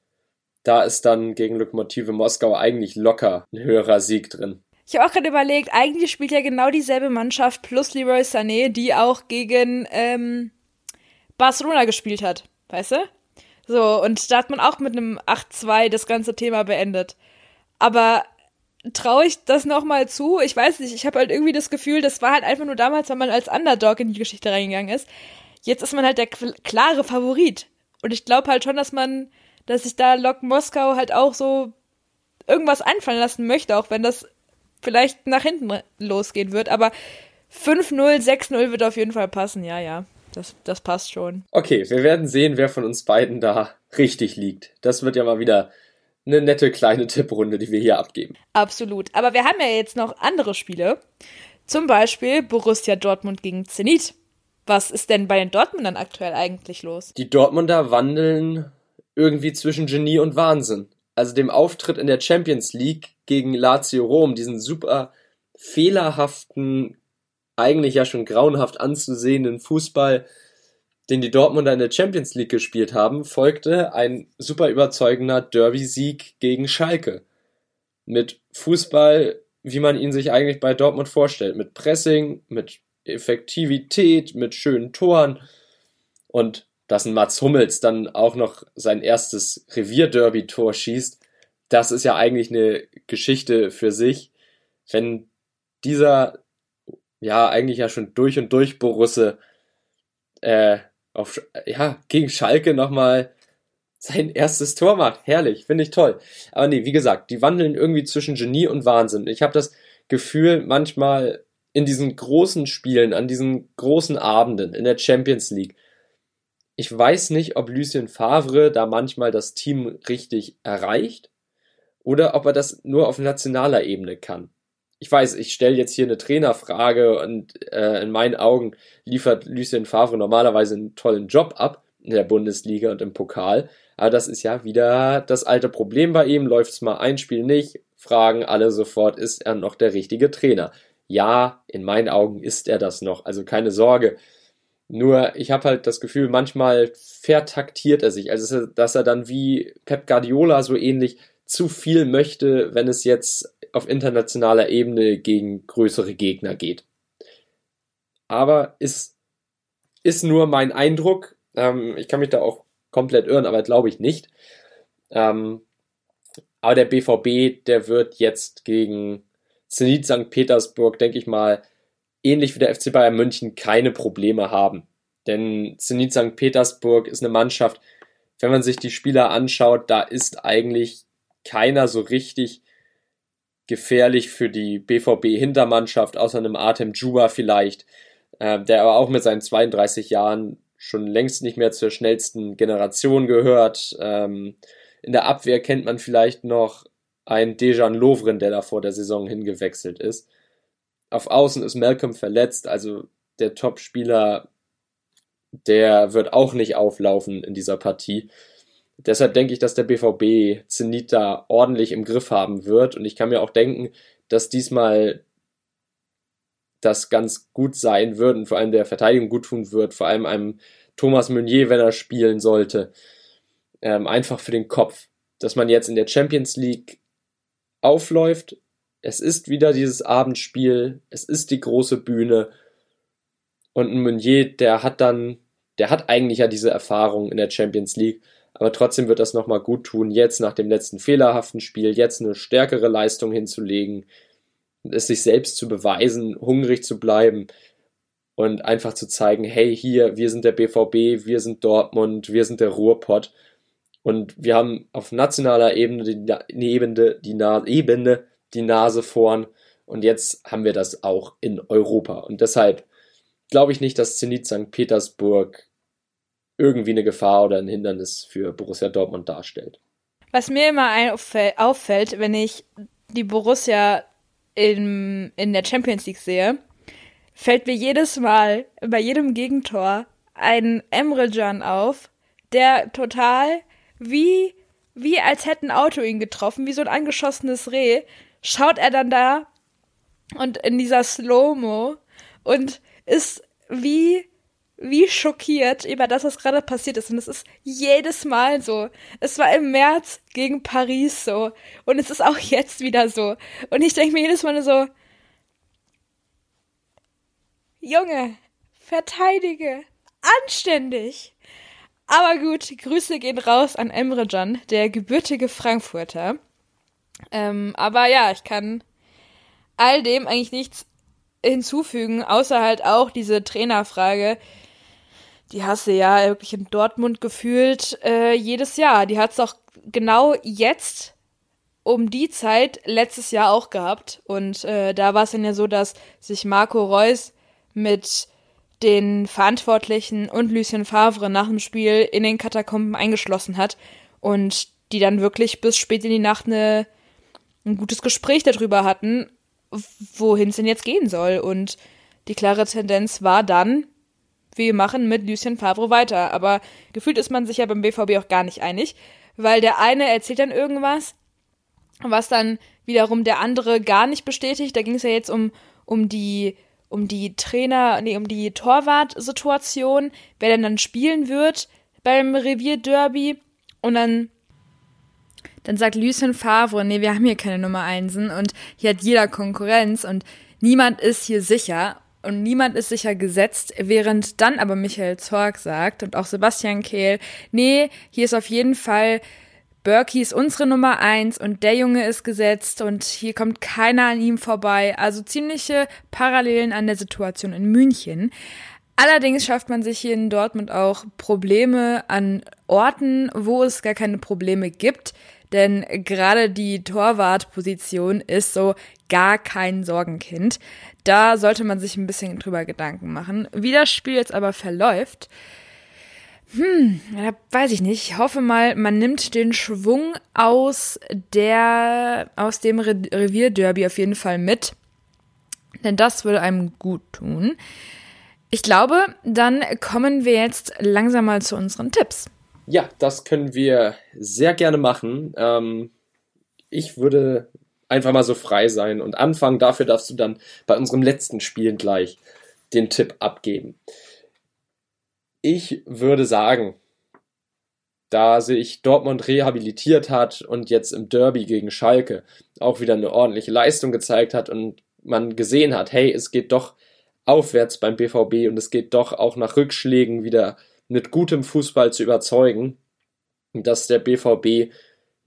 da ist dann gegen Lokomotive Moskau eigentlich locker ein höherer Sieg drin. Ich habe auch gerade überlegt, eigentlich spielt ja genau dieselbe Mannschaft plus Leroy Sané, die auch gegen ähm, Barcelona gespielt hat. Weißt du? So, und da hat man auch mit einem 8-2 das ganze Thema beendet. Aber traue ich das nochmal zu? Ich weiß nicht, ich habe halt irgendwie das Gefühl, das war halt einfach nur damals, wenn man als Underdog in die Geschichte reingegangen ist. Jetzt ist man halt der klare Favorit. Und ich glaube halt schon, dass man, dass sich da Lok Moskau halt auch so irgendwas einfallen lassen möchte, auch wenn das vielleicht nach hinten losgehen wird. Aber 5-0, 6-0 wird auf jeden Fall passen, ja, ja. Das, das passt schon. Okay, wir werden sehen, wer von uns beiden da richtig liegt. Das wird ja mal wieder eine nette kleine Tipprunde, die wir hier abgeben. Absolut. Aber wir haben ja jetzt noch andere Spiele. Zum Beispiel Borussia Dortmund gegen Zenit. Was ist denn bei den Dortmundern aktuell eigentlich los? Die Dortmunder wandeln irgendwie zwischen Genie und Wahnsinn. Also dem Auftritt in der Champions League gegen Lazio Rom, diesen super fehlerhaften eigentlich ja schon grauenhaft anzusehenden Fußball, den die Dortmunder in der Champions League gespielt haben, folgte ein super überzeugender Derby-Sieg gegen Schalke. Mit Fußball, wie man ihn sich eigentlich bei Dortmund vorstellt. Mit Pressing, mit Effektivität, mit schönen Toren. Und dass ein Mats Hummels dann auch noch sein erstes Revierderby-Tor schießt, das ist ja eigentlich eine Geschichte für sich. Wenn dieser ja, eigentlich ja schon durch und durch Borusse, äh, auf, ja, gegen Schalke nochmal sein erstes Tor macht. Herrlich, finde ich toll. Aber nee, wie gesagt, die wandeln irgendwie zwischen Genie und Wahnsinn. Ich habe das Gefühl, manchmal in diesen großen Spielen, an diesen großen Abenden in der Champions League, ich weiß nicht, ob Lucien Favre da manchmal das Team richtig erreicht oder ob er das nur auf nationaler Ebene kann ich weiß, ich stelle jetzt hier eine Trainerfrage und äh, in meinen Augen liefert Lucien Favre normalerweise einen tollen Job ab in der Bundesliga und im Pokal. Aber das ist ja wieder das alte Problem bei ihm. Läuft es mal ein Spiel nicht, fragen alle sofort, ist er noch der richtige Trainer? Ja, in meinen Augen ist er das noch. Also keine Sorge. Nur ich habe halt das Gefühl, manchmal vertaktiert er sich. Also dass er dann wie Pep Guardiola so ähnlich zu viel möchte, wenn es jetzt auf internationaler Ebene gegen größere Gegner geht. Aber ist, ist nur mein Eindruck. Ähm, ich kann mich da auch komplett irren, aber glaube ich nicht. Ähm, aber der BVB, der wird jetzt gegen Zenit St. Petersburg, denke ich mal, ähnlich wie der FC Bayern München, keine Probleme haben. Denn Zenit St. Petersburg ist eine Mannschaft, wenn man sich die Spieler anschaut, da ist eigentlich keiner so richtig gefährlich für die BVB-Hintermannschaft, außer einem Artem Juba vielleicht, äh, der aber auch mit seinen 32 Jahren schon längst nicht mehr zur schnellsten Generation gehört. Ähm, in der Abwehr kennt man vielleicht noch einen Dejan Lovren, der da vor der Saison hingewechselt ist. Auf Außen ist Malcolm verletzt, also der Top-Spieler, der wird auch nicht auflaufen in dieser Partie. Deshalb denke ich, dass der BVB Zenit da ordentlich im Griff haben wird. Und ich kann mir auch denken, dass diesmal das ganz gut sein wird und vor allem der Verteidigung gut tun wird, vor allem einem Thomas Meunier, wenn er spielen sollte. Ähm, einfach für den Kopf, dass man jetzt in der Champions League aufläuft. Es ist wieder dieses Abendspiel, es ist die große Bühne. Und ein Meunier, der hat dann, der hat eigentlich ja diese Erfahrung in der Champions League aber trotzdem wird das nochmal gut tun, jetzt nach dem letzten fehlerhaften Spiel, jetzt eine stärkere Leistung hinzulegen, es sich selbst zu beweisen, hungrig zu bleiben. und einfach zu zeigen, hey, hier, wir sind der BVB, wir sind Dortmund, wir sind der Ruhrpott und wir haben auf nationaler Ebene die, Ebene, die, Ebene die Nase vorn und jetzt haben wir das auch in Europa und deshalb glaube ich nicht, dass Zenit St. Petersburg irgendwie eine Gefahr oder ein Hindernis für Borussia Dortmund darstellt. Was mir immer auffällt, wenn ich die Borussia in, in der Champions League sehe, fällt mir jedes Mal bei jedem Gegentor ein Emre Can auf, der total wie, wie als hätte ein Auto ihn getroffen, wie so ein angeschossenes Reh, schaut er dann da und in dieser Slow-Mo und ist wie wie schockiert über das, was gerade passiert ist. Und es ist jedes Mal so. Es war im März gegen Paris so. Und es ist auch jetzt wieder so. Und ich denke mir jedes Mal so, Junge, verteidige, anständig. Aber gut, Grüße gehen raus an Emre Can, der gebürtige Frankfurter. Ähm, aber ja, ich kann all dem eigentlich nichts hinzufügen, außer halt auch diese Trainerfrage die hast du ja wirklich in Dortmund gefühlt äh, jedes Jahr. Die hat's auch genau jetzt um die Zeit letztes Jahr auch gehabt. Und äh, da war es dann ja so, dass sich Marco Reus mit den Verantwortlichen und Lucien Favre nach dem Spiel in den Katakomben eingeschlossen hat und die dann wirklich bis spät in die Nacht eine, ein gutes Gespräch darüber hatten, wohin es denn jetzt gehen soll. Und die klare Tendenz war dann, wir machen mit Lucien Favre weiter. Aber gefühlt ist man sich ja beim BVB auch gar nicht einig, weil der eine erzählt dann irgendwas, was dann wiederum der andere gar nicht bestätigt. Da ging es ja jetzt um, um die um die Trainer, nee, um die Torwart-Situation, wer denn dann spielen wird beim Revierderby. Und dann, dann sagt Lucien Favre, nee, wir haben hier keine Nummer Einsen und hier hat jeder Konkurrenz und niemand ist hier sicher und niemand ist sicher gesetzt, während dann aber Michael Zorg sagt und auch Sebastian Kehl, nee, hier ist auf jeden Fall Berkey ist unsere Nummer eins und der Junge ist gesetzt und hier kommt keiner an ihm vorbei. Also ziemliche Parallelen an der Situation in München. Allerdings schafft man sich hier in Dortmund auch Probleme an Orten, wo es gar keine Probleme gibt. Denn gerade die Torwartposition ist so gar kein Sorgenkind. Da sollte man sich ein bisschen drüber Gedanken machen. Wie das Spiel jetzt aber verläuft, hm, weiß ich nicht. Ich hoffe mal, man nimmt den Schwung aus der, aus dem Re Revierderby auf jeden Fall mit. Denn das würde einem gut tun. Ich glaube, dann kommen wir jetzt langsam mal zu unseren Tipps. Ja, das können wir sehr gerne machen. Ähm, ich würde einfach mal so frei sein und anfangen. Dafür darfst du dann bei unserem letzten Spiel gleich den Tipp abgeben. Ich würde sagen, da sich Dortmund rehabilitiert hat und jetzt im Derby gegen Schalke auch wieder eine ordentliche Leistung gezeigt hat und man gesehen hat, hey, es geht doch aufwärts beim BVB und es geht doch auch nach Rückschlägen wieder mit gutem Fußball zu überzeugen, dass der BVB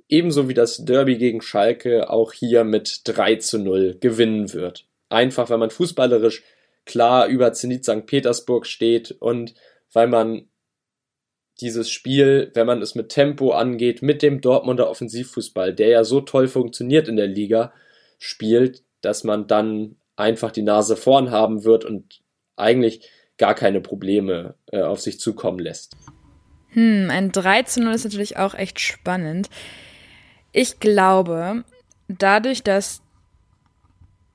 ebenso wie das Derby gegen Schalke auch hier mit 3 zu 0 gewinnen wird. Einfach, weil man fußballerisch klar über Zenit St. Petersburg steht und weil man dieses Spiel, wenn man es mit Tempo angeht, mit dem Dortmunder Offensivfußball, der ja so toll funktioniert in der Liga, spielt, dass man dann einfach die Nase vorn haben wird und eigentlich gar keine Probleme äh, auf sich zukommen lässt. Hm, ein 3 zu 0 ist natürlich auch echt spannend. Ich glaube, dadurch, dass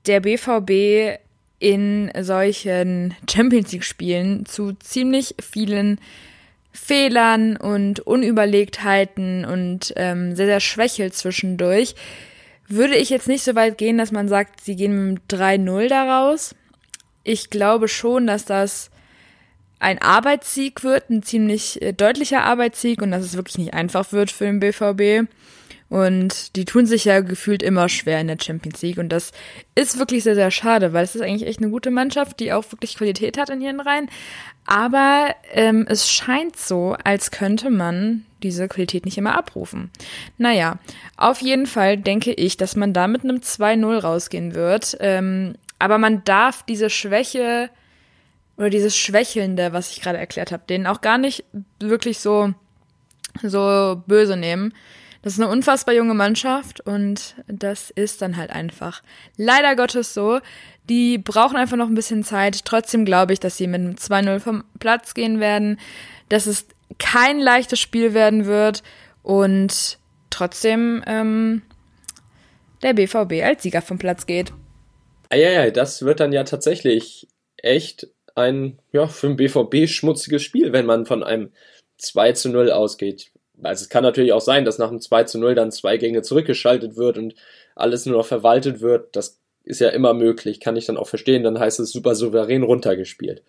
der BVB in solchen Champions League-Spielen zu ziemlich vielen Fehlern und Unüberlegtheiten und ähm, sehr, sehr schwächelt zwischendurch, würde ich jetzt nicht so weit gehen, dass man sagt, sie gehen mit 3-0 daraus. Ich glaube schon, dass das ein Arbeitssieg wird, ein ziemlich äh, deutlicher Arbeitssieg und dass es wirklich nicht einfach wird für den BVB. Und die tun sich ja gefühlt immer schwer in der Champions League. Und das ist wirklich sehr, sehr schade, weil es ist eigentlich echt eine gute Mannschaft, die auch wirklich Qualität hat in ihren Reihen. Aber ähm, es scheint so, als könnte man diese Qualität nicht immer abrufen. Naja, auf jeden Fall denke ich, dass man da mit einem 2-0 rausgehen wird. Ähm, aber man darf diese Schwäche oder dieses Schwächelnde, was ich gerade erklärt habe, denen auch gar nicht wirklich so, so böse nehmen. Das ist eine unfassbar junge Mannschaft und das ist dann halt einfach leider Gottes so. Die brauchen einfach noch ein bisschen Zeit. Trotzdem glaube ich, dass sie mit einem 2-0 vom Platz gehen werden, dass es kein leichtes Spiel werden wird und trotzdem ähm, der BVB als Sieger vom Platz geht. Ja, das wird dann ja tatsächlich echt ein, ja, für den BVB schmutziges Spiel, wenn man von einem 2 zu 0 ausgeht. Also es kann natürlich auch sein, dass nach dem 2 zu 0 dann zwei Gänge zurückgeschaltet wird und alles nur noch verwaltet wird. Das ist ja immer möglich, kann ich dann auch verstehen. Dann heißt es super souverän runtergespielt.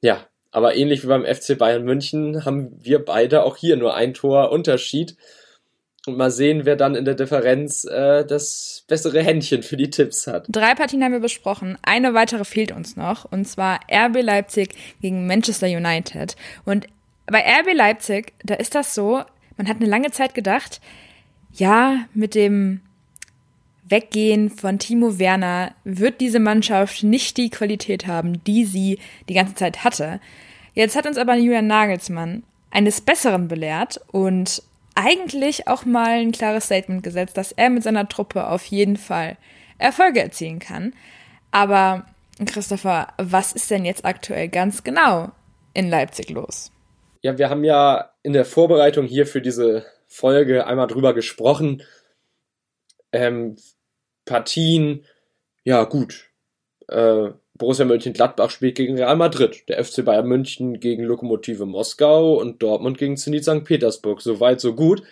Ja, aber ähnlich wie beim FC Bayern München haben wir beide auch hier nur ein Tor Unterschied. Und mal sehen, wer dann in der Differenz äh, das bessere Händchen für die Tipps hat. Drei Partien haben wir besprochen. Eine weitere fehlt uns noch. Und zwar RB Leipzig gegen Manchester United. Und bei RB Leipzig, da ist das so, man hat eine lange Zeit gedacht, ja, mit dem Weggehen von Timo Werner wird diese Mannschaft nicht die Qualität haben, die sie die ganze Zeit hatte. Jetzt hat uns aber Julian Nagelsmann eines Besseren belehrt und eigentlich auch mal ein klares Statement gesetzt, dass er mit seiner Truppe auf jeden Fall Erfolge erzielen kann. Aber Christopher, was ist denn jetzt aktuell ganz genau in Leipzig los? Ja, wir haben ja in der Vorbereitung hier für diese Folge einmal drüber gesprochen. Ähm, Partien, ja gut. Äh, Borussia Mönchengladbach spielt gegen Real Madrid, der FC Bayern München gegen Lokomotive Moskau und Dortmund gegen Zenit St. Petersburg. So weit, so gut.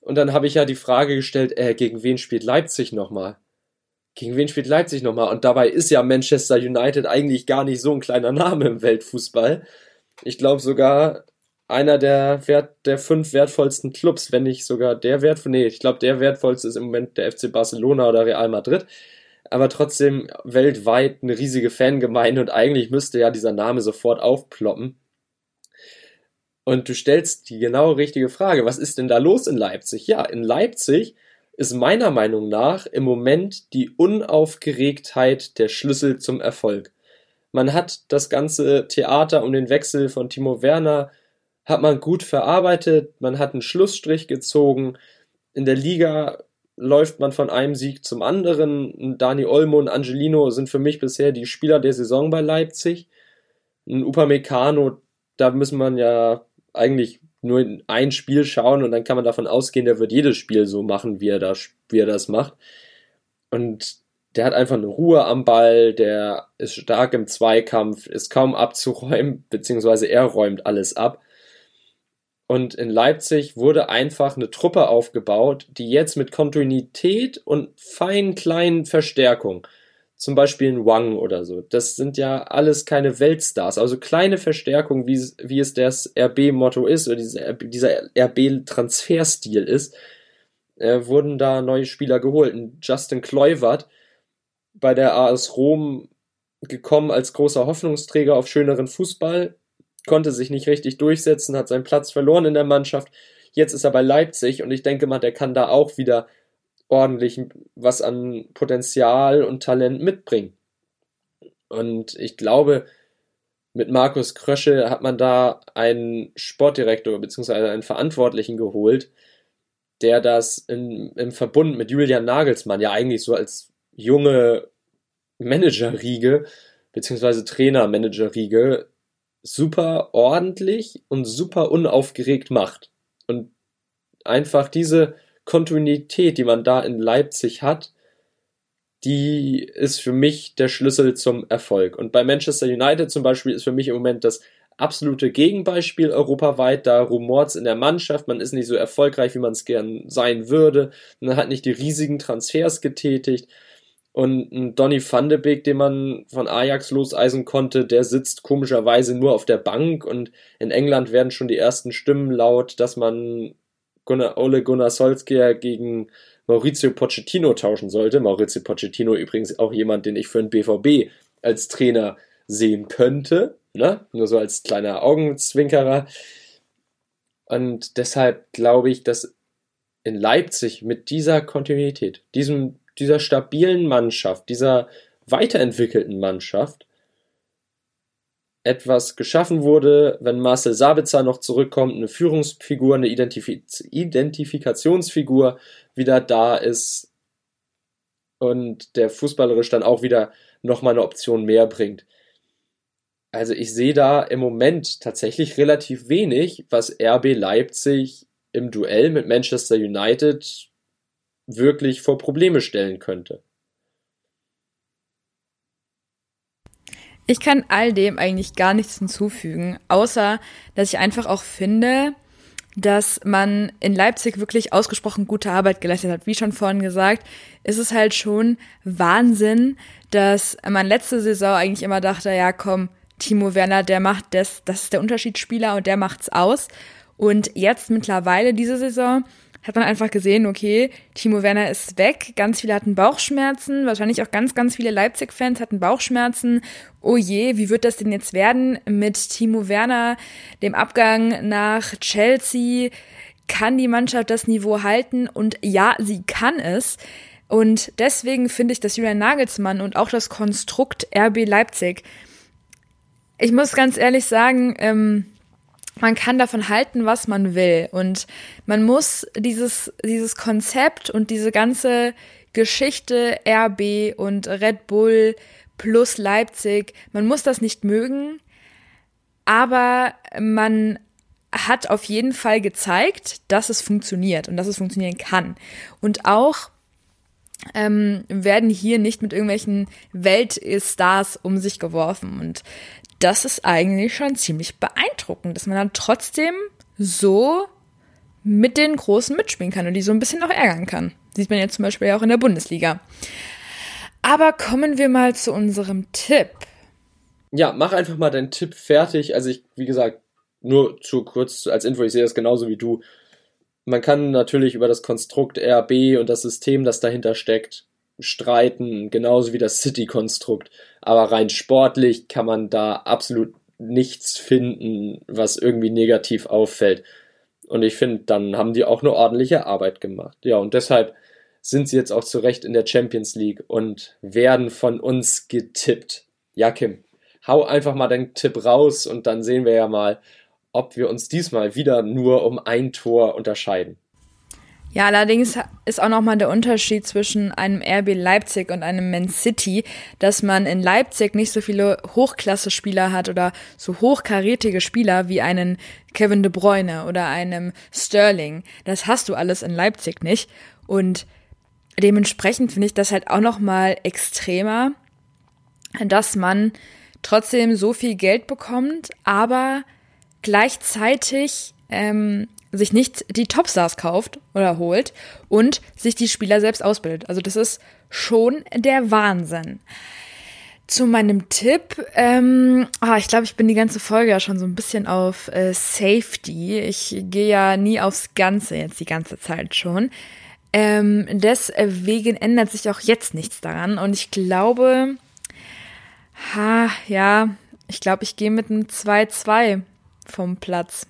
Und dann habe ich ja die Frage gestellt, äh, gegen wen spielt Leipzig nochmal? Gegen wen spielt Leipzig nochmal? Und dabei ist ja Manchester United eigentlich gar nicht so ein kleiner Name im Weltfußball. Ich glaube sogar einer der, Wert, der fünf wertvollsten Clubs, wenn nicht sogar der wertvoll. Nee, ich glaube, der wertvollste ist im Moment der FC Barcelona oder Real Madrid aber trotzdem weltweit eine riesige Fangemeinde und eigentlich müsste ja dieser Name sofort aufploppen. Und du stellst die genau richtige Frage, was ist denn da los in Leipzig? Ja, in Leipzig ist meiner Meinung nach im Moment die Unaufgeregtheit der Schlüssel zum Erfolg. Man hat das ganze Theater um den Wechsel von Timo Werner hat man gut verarbeitet, man hat einen Schlussstrich gezogen. In der Liga läuft man von einem Sieg zum anderen. Dani Olmo und Angelino sind für mich bisher die Spieler der Saison bei Leipzig. Ein Upamecano, da müssen man ja eigentlich nur in ein Spiel schauen und dann kann man davon ausgehen, der wird jedes Spiel so machen, wie er, das, wie er das macht. Und der hat einfach eine Ruhe am Ball, der ist stark im Zweikampf, ist kaum abzuräumen, beziehungsweise er räumt alles ab. Und in Leipzig wurde einfach eine Truppe aufgebaut, die jetzt mit Kontinuität und feinen kleinen Verstärkungen, zum Beispiel ein Wang oder so, das sind ja alles keine Weltstars, also kleine Verstärkungen, wie, wie es das RB-Motto ist oder dieser, RB-Transferstil ist, äh, wurden da neue Spieler geholt. Justin Kluivert bei der AS Rom gekommen als großer Hoffnungsträger auf schöneren Fußball, konnte sich nicht richtig durchsetzen, hat seinen Platz verloren in der Mannschaft. Jetzt ist er bei Leipzig und ich denke mal, der kann da auch wieder ordentlich was an Potenzial und Talent mitbringen. Und ich glaube, mit Markus Krösche hat man da einen Sportdirektor bzw. einen Verantwortlichen geholt, der das in, im Verbund mit Julian Nagelsmann ja eigentlich so als junge Managerriege bzw. Trainer-Managerriege super ordentlich und super unaufgeregt macht. Und einfach diese Kontinuität, die man da in Leipzig hat, die ist für mich der Schlüssel zum Erfolg. Und bei Manchester United zum Beispiel ist für mich im Moment das absolute Gegenbeispiel europaweit. Da rumort es in der Mannschaft, man ist nicht so erfolgreich, wie man es gern sein würde. Man hat nicht die riesigen Transfers getätigt. Und ein Donny van de Beek, den man von Ajax loseisen konnte, der sitzt komischerweise nur auf der Bank und in England werden schon die ersten Stimmen laut, dass man Gunnar, Ole Gunnar Solskjaer gegen Maurizio Pochettino tauschen sollte. Maurizio Pochettino übrigens auch jemand, den ich für den BVB als Trainer sehen könnte. Ne? Nur so als kleiner Augenzwinkerer. Und deshalb glaube ich, dass in Leipzig mit dieser Kontinuität, diesem dieser stabilen Mannschaft, dieser weiterentwickelten Mannschaft etwas geschaffen wurde, wenn Marcel Sabitzer noch zurückkommt, eine Führungsfigur, eine Identifiz Identifikationsfigur wieder da ist und der fußballerisch dann auch wieder nochmal eine Option mehr bringt. Also ich sehe da im Moment tatsächlich relativ wenig, was RB Leipzig im Duell mit Manchester United wirklich vor Probleme stellen könnte. Ich kann all dem eigentlich gar nichts hinzufügen, außer dass ich einfach auch finde, dass man in Leipzig wirklich ausgesprochen gute Arbeit geleistet hat. Wie schon vorhin gesagt, ist es halt schon Wahnsinn, dass man letzte Saison eigentlich immer dachte, ja komm, Timo Werner, der macht das, das ist der Unterschiedsspieler und der macht's aus. Und jetzt mittlerweile diese Saison hat man einfach gesehen, okay, Timo Werner ist weg, ganz viele hatten Bauchschmerzen, wahrscheinlich auch ganz, ganz viele Leipzig-Fans hatten Bauchschmerzen. Oh je, wie wird das denn jetzt werden mit Timo Werner, dem Abgang nach Chelsea? Kann die Mannschaft das Niveau halten? Und ja, sie kann es. Und deswegen finde ich, dass Julian Nagelsmann und auch das Konstrukt RB Leipzig ich muss ganz ehrlich sagen, ähm, man kann davon halten, was man will. Und man muss dieses, dieses Konzept und diese ganze Geschichte RB und Red Bull plus Leipzig, man muss das nicht mögen, aber man hat auf jeden Fall gezeigt, dass es funktioniert und dass es funktionieren kann. Und auch ähm, werden hier nicht mit irgendwelchen Weltstars um sich geworfen. Und das ist eigentlich schon ziemlich beeindruckend, dass man dann trotzdem so mit den Großen mitspielen kann und die so ein bisschen auch ärgern kann. Sieht man jetzt zum Beispiel auch in der Bundesliga. Aber kommen wir mal zu unserem Tipp. Ja, mach einfach mal deinen Tipp fertig. Also ich, wie gesagt, nur zu kurz als Info, ich sehe das genauso wie du. Man kann natürlich über das Konstrukt RB und das System, das dahinter steckt, streiten, genauso wie das City-Konstrukt. Aber rein sportlich kann man da absolut nichts finden, was irgendwie negativ auffällt. Und ich finde, dann haben die auch eine ordentliche Arbeit gemacht. Ja, und deshalb sind sie jetzt auch zu Recht in der Champions League und werden von uns getippt. Ja, Kim, hau einfach mal deinen Tipp raus und dann sehen wir ja mal, ob wir uns diesmal wieder nur um ein Tor unterscheiden. Ja, allerdings ist auch nochmal der Unterschied zwischen einem RB Leipzig und einem Man City, dass man in Leipzig nicht so viele Hochklasse-Spieler hat oder so hochkarätige Spieler wie einen Kevin de Bruyne oder einem Sterling. Das hast du alles in Leipzig nicht. Und dementsprechend finde ich das halt auch nochmal extremer, dass man trotzdem so viel Geld bekommt, aber gleichzeitig ähm, sich nicht die Topstars kauft oder holt und sich die Spieler selbst ausbildet. Also das ist schon der Wahnsinn. Zu meinem Tipp, ähm, ah, ich glaube, ich bin die ganze Folge ja schon so ein bisschen auf äh, Safety. Ich gehe ja nie aufs Ganze jetzt die ganze Zeit schon. Ähm, deswegen ändert sich auch jetzt nichts daran. Und ich glaube, ha, ja, ich glaube, ich gehe mit einem 2-2 vom Platz.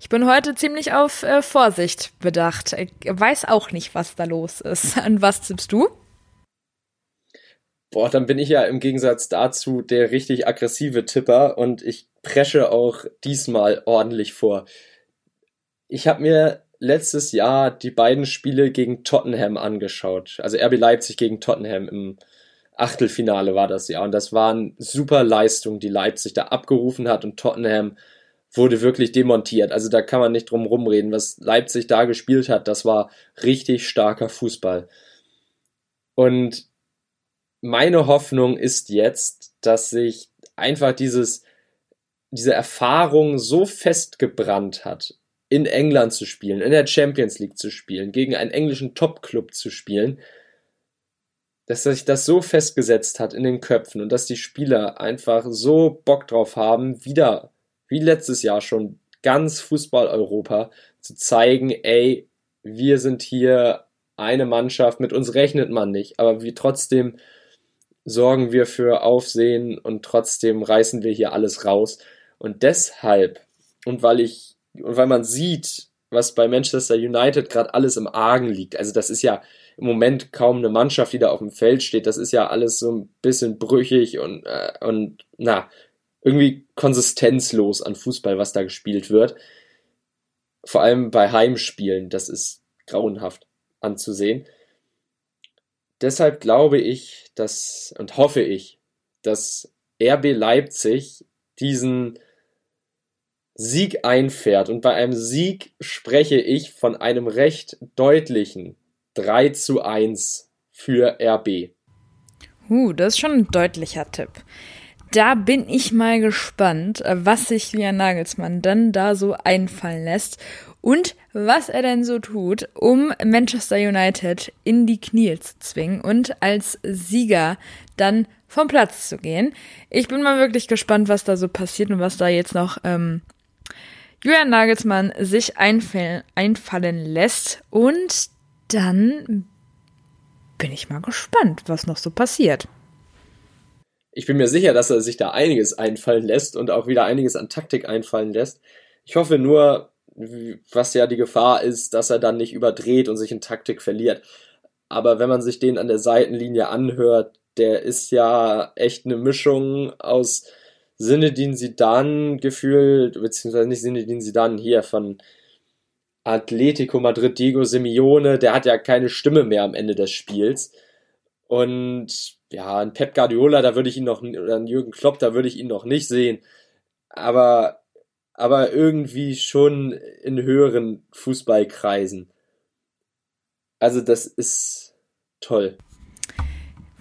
Ich bin heute ziemlich auf äh, Vorsicht bedacht. Ich weiß auch nicht, was da los ist. An was tippst du? Boah, dann bin ich ja im Gegensatz dazu der richtig aggressive Tipper und ich presche auch diesmal ordentlich vor. Ich habe mir letztes Jahr die beiden Spiele gegen Tottenham angeschaut. Also RB Leipzig gegen Tottenham im Achtelfinale war das ja. Und das waren super Leistungen, die Leipzig da abgerufen hat und Tottenham wurde wirklich demontiert. Also da kann man nicht drum rumreden. Was Leipzig da gespielt hat, das war richtig starker Fußball. Und meine Hoffnung ist jetzt, dass sich einfach dieses, diese Erfahrung so festgebrannt hat, in England zu spielen, in der Champions League zu spielen, gegen einen englischen Top-Club zu spielen, dass sich das so festgesetzt hat in den Köpfen und dass die Spieler einfach so Bock drauf haben, wieder wie letztes Jahr schon ganz Fußball-Europa zu zeigen, ey, wir sind hier eine Mannschaft, mit uns rechnet man nicht, aber wie trotzdem sorgen wir für Aufsehen und trotzdem reißen wir hier alles raus. Und deshalb, und weil ich, und weil man sieht, was bei Manchester United gerade alles im Argen liegt, also das ist ja im Moment kaum eine Mannschaft, die da auf dem Feld steht, das ist ja alles so ein bisschen brüchig und, äh, und na, irgendwie konsistenzlos an Fußball, was da gespielt wird. Vor allem bei Heimspielen, das ist grauenhaft anzusehen. Deshalb glaube ich, dass und hoffe ich, dass RB Leipzig diesen Sieg einfährt. Und bei einem Sieg spreche ich von einem recht deutlichen 3 zu 1 für RB. Uh, das ist schon ein deutlicher Tipp. Da bin ich mal gespannt, was sich Julian Nagelsmann dann da so einfallen lässt und was er denn so tut, um Manchester United in die Knie zu zwingen und als Sieger dann vom Platz zu gehen. Ich bin mal wirklich gespannt, was da so passiert und was da jetzt noch ähm, Julian Nagelsmann sich einfallen, einfallen lässt. Und dann bin ich mal gespannt, was noch so passiert. Ich bin mir sicher, dass er sich da einiges einfallen lässt und auch wieder einiges an Taktik einfallen lässt. Ich hoffe nur, was ja die Gefahr ist, dass er dann nicht überdreht und sich in Taktik verliert. Aber wenn man sich den an der Seitenlinie anhört, der ist ja echt eine Mischung aus Sinedin Sidan gefühlt, beziehungsweise nicht Sinedin Sidan hier von Atletico Madrid, Diego Simeone, der hat ja keine Stimme mehr am Ende des Spiels. Und ja, ein Pep Guardiola, da würde ich ihn noch, oder ein Jürgen Klopp, da würde ich ihn noch nicht sehen. Aber, aber irgendwie schon in höheren Fußballkreisen. Also das ist toll.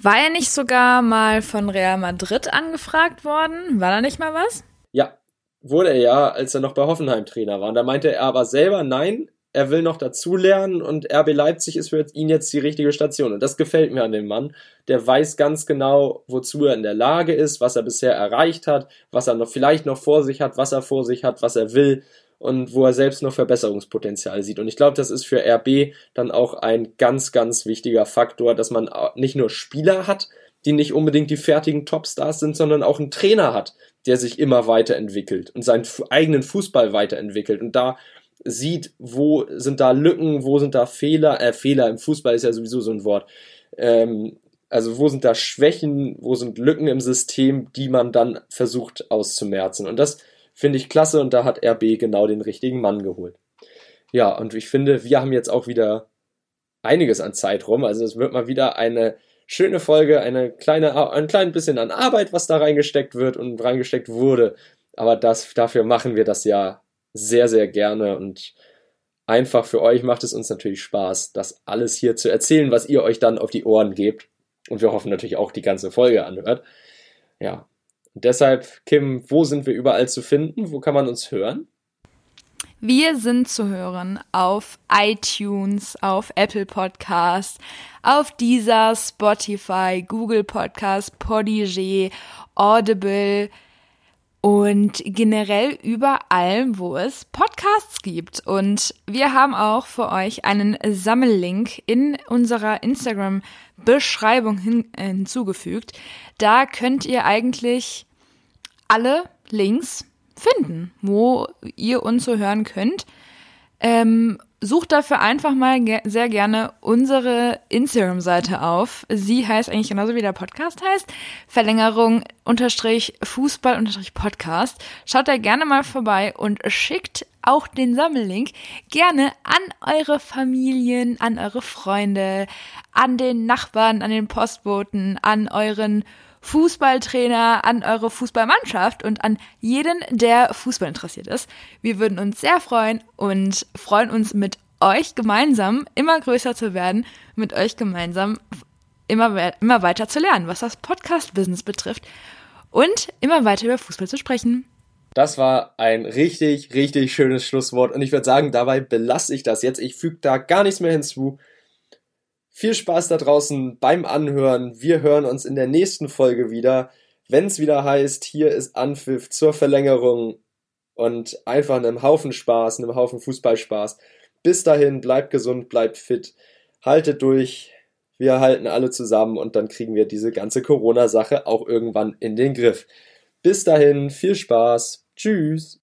War er nicht sogar mal von Real Madrid angefragt worden? War da nicht mal was? Ja, wurde er ja, als er noch bei Hoffenheim Trainer war. Und da meinte er aber selber, nein, er will noch dazulernen und RB Leipzig ist für ihn jetzt die richtige Station. Und das gefällt mir an dem Mann. Der weiß ganz genau, wozu er in der Lage ist, was er bisher erreicht hat, was er noch vielleicht noch vor sich hat, was er vor sich hat, was er will und wo er selbst noch Verbesserungspotenzial sieht. Und ich glaube, das ist für RB dann auch ein ganz, ganz wichtiger Faktor, dass man nicht nur Spieler hat, die nicht unbedingt die fertigen Topstars sind, sondern auch einen Trainer hat, der sich immer weiterentwickelt und seinen eigenen Fußball weiterentwickelt. Und da sieht, wo sind da Lücken, wo sind da Fehler, äh, Fehler im Fußball ist ja sowieso so ein Wort. Ähm, also wo sind da Schwächen, wo sind Lücken im System, die man dann versucht auszumerzen. Und das finde ich klasse und da hat RB genau den richtigen Mann geholt. Ja, und ich finde, wir haben jetzt auch wieder einiges an Zeit rum. Also es wird mal wieder eine schöne Folge, eine kleine, ein klein bisschen an Arbeit, was da reingesteckt wird und reingesteckt wurde. Aber das, dafür machen wir das ja sehr, sehr gerne und einfach für euch macht es uns natürlich Spaß, das alles hier zu erzählen, was ihr euch dann auf die Ohren gebt. Und wir hoffen natürlich auch die ganze Folge anhört. Ja. Und deshalb, Kim, wo sind wir überall zu finden? Wo kann man uns hören? Wir sind zu hören auf iTunes, auf Apple Podcast, auf Deezer, Spotify, Google Podcast, Podigy, Audible, und generell überall, wo es Podcasts gibt. Und wir haben auch für euch einen Sammellink in unserer Instagram-Beschreibung hin äh, hinzugefügt. Da könnt ihr eigentlich alle Links finden, wo ihr uns so hören könnt. Ähm, sucht dafür einfach mal ge sehr gerne unsere Instagram-Seite auf. Sie heißt eigentlich genauso wie der Podcast heißt. Verlängerung unterstrich Fußball unterstrich Podcast. Schaut da gerne mal vorbei und schickt auch den Sammellink gerne an eure Familien, an eure Freunde, an den Nachbarn, an den Postboten, an euren Fußballtrainer, an eure Fußballmannschaft und an jeden, der Fußball interessiert ist. Wir würden uns sehr freuen und freuen uns mit euch gemeinsam immer größer zu werden, mit euch gemeinsam immer, immer weiter zu lernen, was das Podcast-Business betrifft und immer weiter über Fußball zu sprechen. Das war ein richtig, richtig schönes Schlusswort und ich würde sagen, dabei belasse ich das jetzt. Ich füge da gar nichts mehr hinzu. Viel Spaß da draußen beim Anhören. Wir hören uns in der nächsten Folge wieder, wenn es wieder heißt, hier ist Anpfiff zur Verlängerung und einfach einem Haufen Spaß, einem Haufen Fußballspaß. Bis dahin, bleibt gesund, bleibt fit, haltet durch. Wir halten alle zusammen und dann kriegen wir diese ganze Corona-Sache auch irgendwann in den Griff. Bis dahin, viel Spaß. Tschüss.